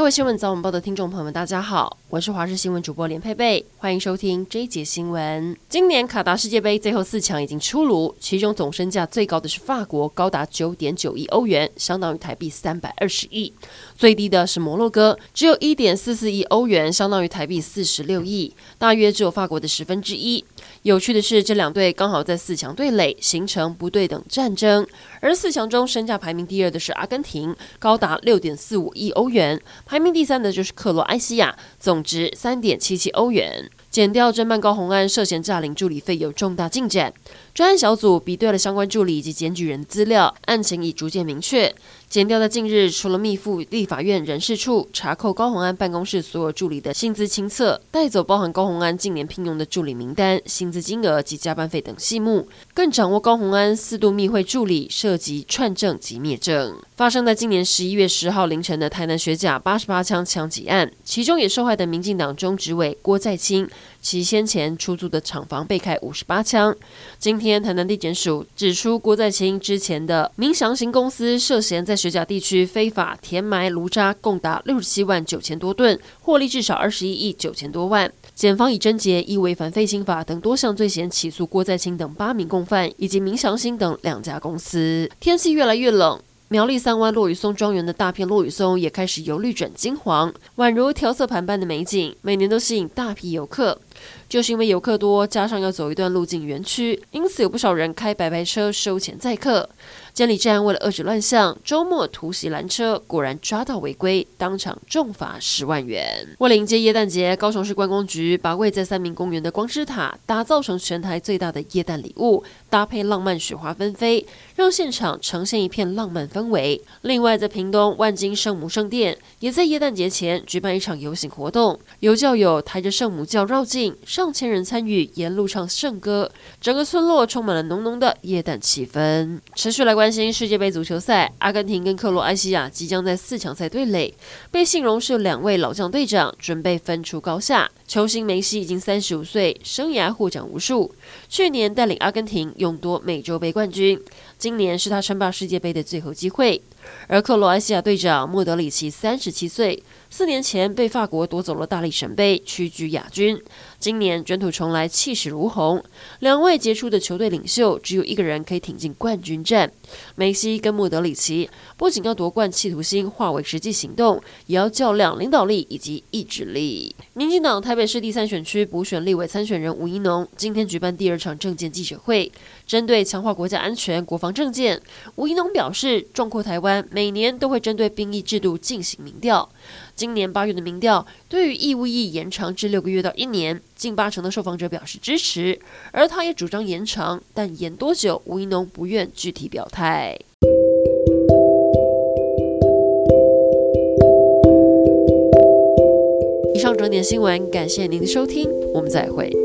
各位新闻早晚报的听众朋友们，大家好，我是华视新闻主播连佩佩，欢迎收听这一节新闻。今年卡达世界杯最后四强已经出炉，其中总身价最高的是法国，高达九点九亿欧元，相当于台币三百二十亿；最低的是摩洛哥，只有一点四四亿欧元，相当于台币四十六亿，大约只有法国的十分之一。有趣的是，这两队刚好在四强对垒，形成不对等战争。而四强中身价排名第二的是阿根廷，高达六点四五亿欧元，排名第三的就是克罗埃西亚，总值三点七七欧元。检调侦办高虹安涉嫌诈领助理费有重大进展，专案小组比对了相关助理以及检举人资料，案情已逐渐明确。检调在近日，除了密付立法院人事处查扣高虹安办公室所有助理的薪资清册，带走包含高虹安近年聘用的助理名单、薪资金额及加班费等细目，更掌握高虹安四度密会助理，涉及串证及灭证。发生在今年十一月十号凌晨的台南学甲八十八枪枪击案，其中也受害的民进党中执委郭在清。其先前出租的厂房被开五十八枪。今天台南地检署指出，郭在清之前的明祥兴公司涉嫌在学甲地区非法填埋炉渣，共达六十七万九千多吨，获利至少二十一亿九千多万。检方以侦劫、依违反废清法等多项罪嫌起诉郭在清等八名共犯，以及明祥兴等两家公司。天气越来越冷。苗栗三湾落羽松庄园的大片落羽松也开始由绿转金黄，宛如调色盘般的美景，每年都吸引大批游客。就是因为游客多，加上要走一段路进园区，因此有不少人开白牌车收钱载客。监理站为了遏制乱象，周末突袭拦车，果然抓到违规，当场重罚十万元。为了迎接耶诞节，高雄市观光局把位在三民公园的光之塔打造成全台最大的耶诞礼物，搭配浪漫雪花纷飞，让现场呈现一片浪漫氛氛围。另外，在屏东万金圣母圣殿，也在耶诞节前举办一场游行活动，有教友抬着圣母轿绕境，上千人参与，沿路唱圣歌，整个村落充满了浓浓的耶诞气氛。持续来关心世界杯足球赛，阿根廷跟克罗埃西亚即将在四强赛对垒，被形容是两位老将队长准备分出高下。球星梅西已经三十五岁，生涯获奖无数，去年带领阿根廷勇夺美洲杯冠军，今年是他称霸世界杯的最后机。会而克罗埃西亚队长莫德里奇三十七岁，四年前被法国夺走了大力神杯，屈居亚军。今年卷土重来，气势如虹。两位杰出的球队领袖，只有一个人可以挺进冠军战。梅西跟莫德里奇不仅要夺冠企图心化为实际行动，也要较量领导力以及意志力。民进党台北市第三选区补选立委参选人吴怡农今天举办第二场政见记者会，针对强化国家安全、国防政见，吴怡农表示，壮阔台湾每年都会针对兵役制度进行民调。今年八月的民调，对于义务役延长至六个月到一年，近八成的受访者表示支持，而他也主张延长，但延多久，吴怡农不愿具体表态。以上整点新闻，感谢您的收听，我们再会。